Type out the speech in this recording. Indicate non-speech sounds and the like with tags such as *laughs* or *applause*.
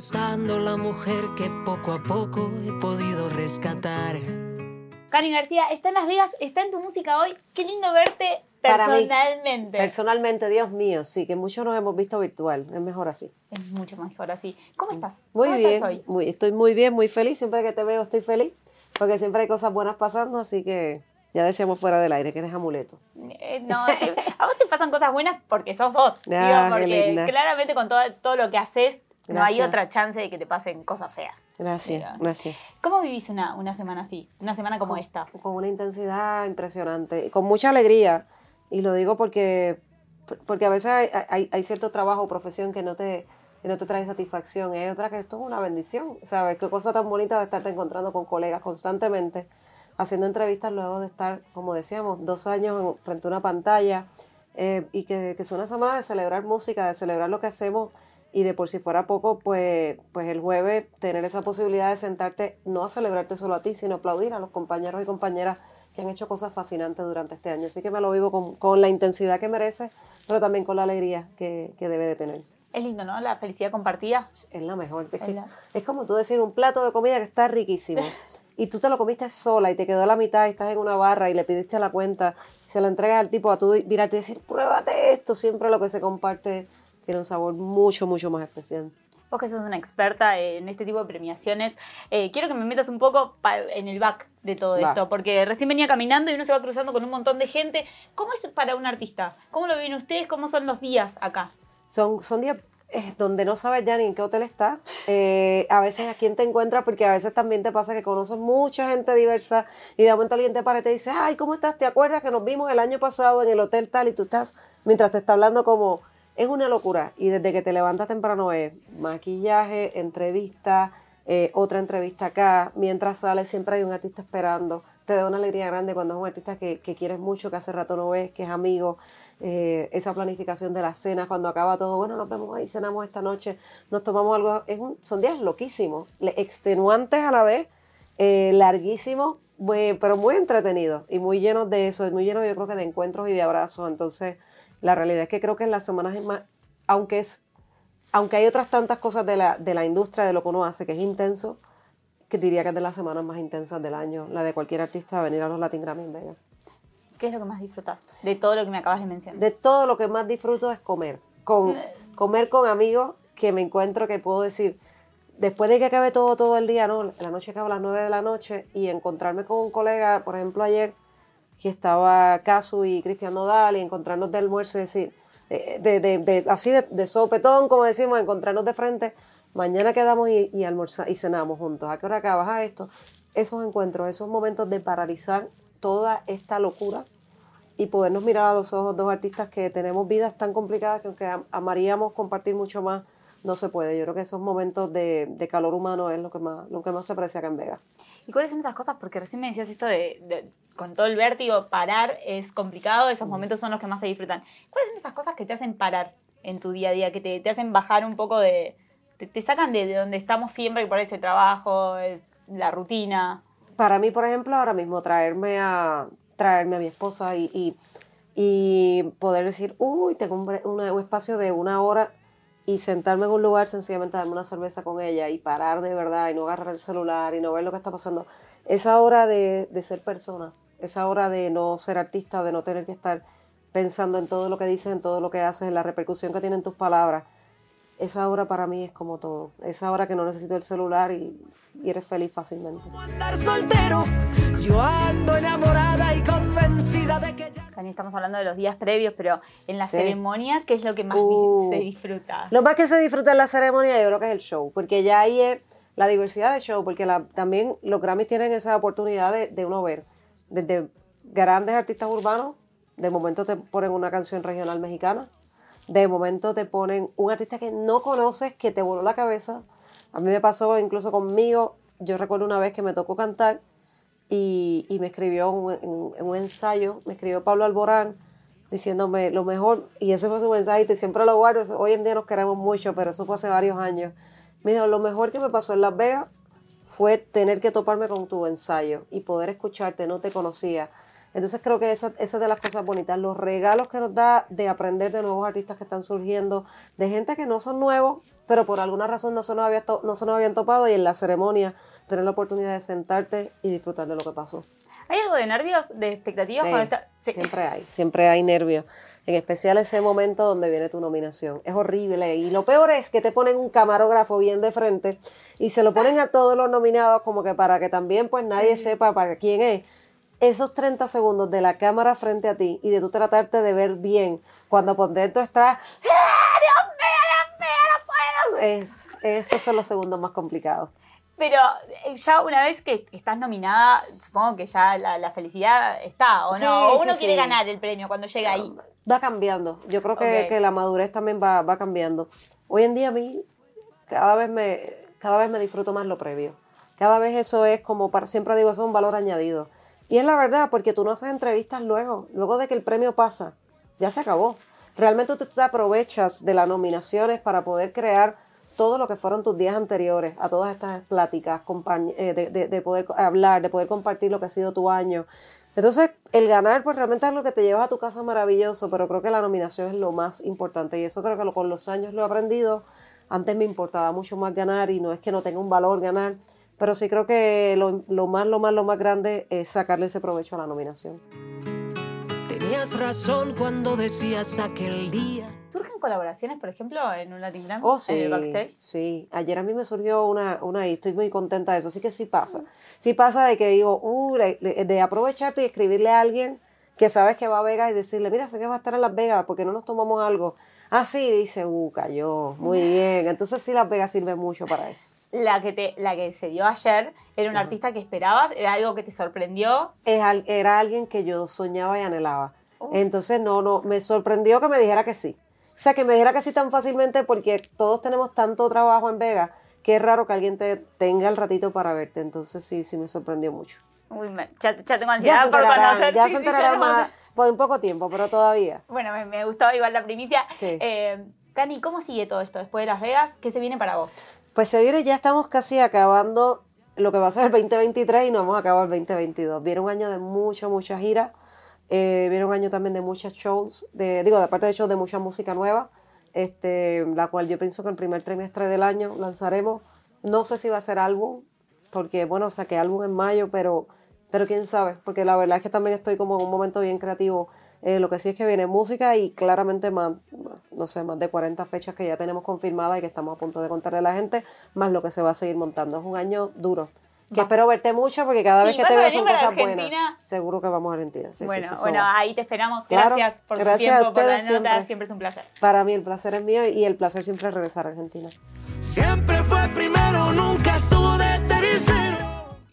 gustando la mujer que poco a poco he podido rescatar. Karin García está en Las Vegas, está en tu música hoy. Qué lindo verte Para mí, personalmente. Personalmente, Dios mío, sí, que muchos nos hemos visto virtual, es mejor así. es mucho mejor así. ¿Cómo estás? Muy ¿Cómo bien, estás hoy? muy- estoy muy bien, muy feliz, siempre que te veo estoy feliz, porque siempre hay cosas buenas pasando, así que ya decíamos fuera del aire que eres amuleto. Eh, no, sí, *laughs* a vos te pasan cosas buenas porque sos vos. Ah, digo, qué porque linda. claramente con todo, todo lo que haces no hay Gracias. otra chance de que te pasen cosas feas. Gracias, Mira. gracias. ¿Cómo vivís una, una semana así? Una semana como esta. Con una intensidad impresionante, con mucha alegría, y lo digo porque, porque a veces hay, hay- hay cierto trabajo o profesión que no te que no te trae satisfacción, y hay otra que esto es una bendición, ¿sabes? Qué cosa tan bonita de estarte encontrando con colegas constantemente, haciendo entrevistas luego de estar, como decíamos, dos años en- frente a una pantalla, eh, y que, que es una semana de celebrar música, de celebrar lo que hacemos, y de por si fuera poco, pues, pues el jueves tener esa posibilidad de sentarte, no a celebrarte solo a ti, sino aplaudir a los compañeros y compañeras que han hecho cosas fascinantes durante este año. Así que me lo vivo con, con la intensidad que merece, pero también con la alegría que, que debe de tener. Es lindo, ¿no? La felicidad compartida. Es la mejor. Es, que- Es la- es como tú decir un plato de comida que está riquísimo *laughs* y tú te lo comiste sola y te quedó a la mitad y estás en una barra y le pidiste la cuenta y se la entregas al tipo a tú mirarte y decir, pruébate esto. Siempre lo que se comparte tiene un sabor mucho, mucho más especial. Vos que sos una experta en este tipo de premiaciones, eh, quiero que me metas un poco en el back de todo Va. esto, porque recién venía caminando y uno se va cruzando con un montón de gente. ¿Cómo es para un artista? ¿Cómo lo viven ustedes? ¿Cómo son los días acá? Son, son días eh, donde no sabes ya ni en qué hotel estás. Eh, a veces a quién te encuentras, porque a veces también te pasa que conoces mucha gente diversa y de momento alguien te para y te dice, ay, ¿cómo estás? ¿Te acuerdas que nos vimos el año pasado en el hotel tal? Y tú estás, mientras te está hablando como, es una locura. Y desde que te levantas temprano es maquillaje, entrevista, eh, otra entrevista acá. Mientras sales siempre hay un artista esperando. Te da una alegría grande cuando es un artista que, que quieres mucho, que hace rato no ves, que es amigo. Eh, esa planificación de las cenas, cuando acaba todo, bueno, nos vemos ahí, cenamos esta noche, nos tomamos algo. Es un- son días loquísimos, extenuantes a la vez, eh, larguísimos, pero muy entretenidos y muy llenos de eso, muy llenos yo creo que de encuentros y de abrazos. Entonces, la realidad es que creo que en las semanas es más, aunque es, aunque hay otras tantas cosas de la, de la industria, de lo que uno hace, que es intenso, que diría que es de las semanas más intensas del año, la de cualquier artista venir a los Latin Grammy en Vegas. ¿Qué es lo que más disfrutas de todo lo que me acabas de mencionar? De todo lo que más disfruto es comer. Con, comer con amigos que me encuentro que puedo decir, después de que acabe todo, todo el día, ¿no? La noche acaba a las 9 de la noche y encontrarme con un colega, por ejemplo, ayer, que estaba Casu y Cristian Nodal y encontrarnos de almuerzo y decir, eh, de, de- de- así de, sopetón, como decimos, encontrarnos de frente, mañana quedamos y, y y cenamos juntos. ¿A qué hora acabas? Esto. Esos encuentros, esos momentos de paralizar toda esta locura y podernos mirar a los ojos dos artistas que tenemos vidas tan complicadas que aunque am- amaríamos compartir mucho más, no se puede. Yo creo que esos momentos de, de calor humano es lo que más, lo que más se aprecia acá en Vega. ¿Y cuáles son esas cosas? Porque recién me decías esto de, de- con todo el vértigo, parar es complicado, esos momentos son los que más se disfrutan. ¿Cuáles son esas cosas que te hacen parar en tu día a día, que te, te hacen bajar un poco de... te, te sacan de, de donde estamos siempre, que por ese trabajo, es la rutina? Para mí, por ejemplo, ahora mismo traerme a, traerme a mi esposa y, y, y poder decir, uy, tengo un, una- un espacio de una hora y sentarme en un lugar sencillamente darme una cerveza con ella y parar de verdad y no agarrar el celular y no ver lo que está pasando. Esa hora de, de ser persona, esa hora de no ser artista, de no tener que estar pensando en todo lo que dices, en todo lo que haces, en la repercusión que tienen tus palabras. Esa hora para mí es como todo. Esa hora que no necesito el celular y, y eres feliz fácilmente. Andar soltero, yo ando enamorada y convencida de que ya. Cani, estamos hablando de los días previos, pero en la Sí. ceremonia, ¿qué es lo que más Uh. se disfruta? Lo más que se disfruta en la ceremonia yo creo que es el show, porque ya ahí es la diversidad de show, porque la- también los Grammys tienen esa oportunidad de, de uno ver desde grandes artistas urbanos, de momento te ponen una canción regional mexicana, de momento te ponen un artista que no conoces, que te voló la cabeza. A mí me pasó incluso conmigo, yo recuerdo una vez que me tocó cantar y, y me escribió un- en, un ensayo, me escribió Pablo Alborán diciéndome lo mejor, y ese fue su mensaje, y te siempre lo guardo, hoy en día nos queremos mucho, pero eso fue hace varios años. Me dijo, lo mejor que me pasó en Las Vegas fue tener que toparme con tu ensayo y poder escucharte, no te conocía. Entonces creo que esa, esa es de las cosas bonitas, los regalos que nos da de aprender de nuevos artistas que están surgiendo, de gente que no son nuevos, pero por alguna razón no se nos, había no se nos habían topado y en la ceremonia tener la oportunidad de sentarte y disfrutar de lo que pasó. ¿Hay algo de nervios, de expectativas Sí, cuando está- sí. Siempre hay, siempre hay nervios. En especial ese momento donde viene tu nominación. Es horrible. Y lo peor es que te ponen un camarógrafo bien de frente y se lo ponen a todos los nominados como que para que también pues nadie sepa para quién es. Esos 30 segundos de la cámara frente a ti y de tú tratarte de ver bien cuando por dentro estás... ¡Ah, Dios mío, Dios mío, no puedo! Es, esos son los segundos más complicados. Pero eh, ya una vez que estás nominada, supongo que ya la, la felicidad está, ¿o no? Sí, o sí, uno quiere sí. ganar el premio cuando llega ahí. Va cambiando. Yo creo que, la madurez también va, va cambiando. Hoy en día a mí cada vez me, cada vez me disfruto más lo previo. Cada vez eso es como, para, siempre digo, eso es un valor añadido. Y es la verdad, porque tú no haces entrevistas luego, luego de que el premio pasa, ya se acabó. Realmente tú te aprovechas de las nominaciones para poder crear todo lo que fueron tus días anteriores, a todas estas pláticas, eh, de, de- de poder hablar, de poder compartir lo que ha sido tu año. Entonces, el ganar, pues realmente es lo que te llevas a tu casa maravilloso, pero creo que la nominación es lo más importante y eso creo que con los años lo he aprendido. Antes me importaba mucho más ganar y no es que no tenga un valor ganar, pero sí creo que lo, lo más, lo más, lo más grande es sacarle ese provecho a la nominación. Tenías razón cuando decías aquel día. ¿Surgen colaboraciones, por ejemplo, en un Latin Grammy? Oh, En sí, el backstage. sí. Ayer a mí me surgió una, una y estoy muy contenta de eso. Así que sí pasa. Sí pasa de que digo, uh, de aprovecharte y escribirle a alguien que sabes que va a Vegas y decirle, mira, sé que va a estar en Las Vegas, porque no nos tomamos algo? Ah, sí, dice, uh, cayó, muy *laughs* bien. Entonces sí, Las Vegas sirve mucho para eso. La que, te, la que se dio ayer era un artista que esperabas, era algo que te sorprendió. Es al- era alguien que yo soñaba y anhelaba. Entonces, no, no, me sorprendió que me dijera que sí. O sea, que me dijera que sí tan fácilmente porque todos tenemos tanto trabajo en Vega que es raro que alguien te tenga el ratito para verte. Entonces, sí, sí me sorprendió mucho. Uy, ya, ya tengo Ya ansiedad se por conocer. ya sí, se sí, enterarán ya no más por un poco tiempo, pero todavía. Bueno, me, me gustó igual la primicia. Sí. Eh, Cani, ¿cómo sigue todo esto después de Las Vegas? ¿Qué se viene para vos? Pues se viene, ya estamos casi acabando lo que va a ser el 2023 y no hemos acabado el 2022. Viene un año de mucha, mucha gira. Eh, viene un año también de muchos shows, de, digo, de aparte de shows de mucha música nueva, este, la cual yo pienso que el primer trimestre del año lanzaremos. No sé si va a ser álbum, porque bueno, saqué álbum en mayo, pero, pero quién sabe, porque la verdad es que también estoy como en un momento bien creativo. Eh, lo que sí es que viene música y claramente más, no sé, más de 40 fechas que ya tenemos confirmadas y que estamos a punto de contarle a la gente, más lo que se va a seguir montando. Es un año duro. Que Va. espero verte mucho porque cada Sí, vez que ¿vas te a veo son cosas Argentina? buenas. Seguro que vamos a Argentina. Sí, bueno, sí, bueno, ahí te esperamos. Claro, Gracias por gracias tu a tiempo, por la ustedes nota. siempre. Siempre es un placer. Para mí el placer es mío y el placer siempre es regresar a Argentina. Siempre fue primero.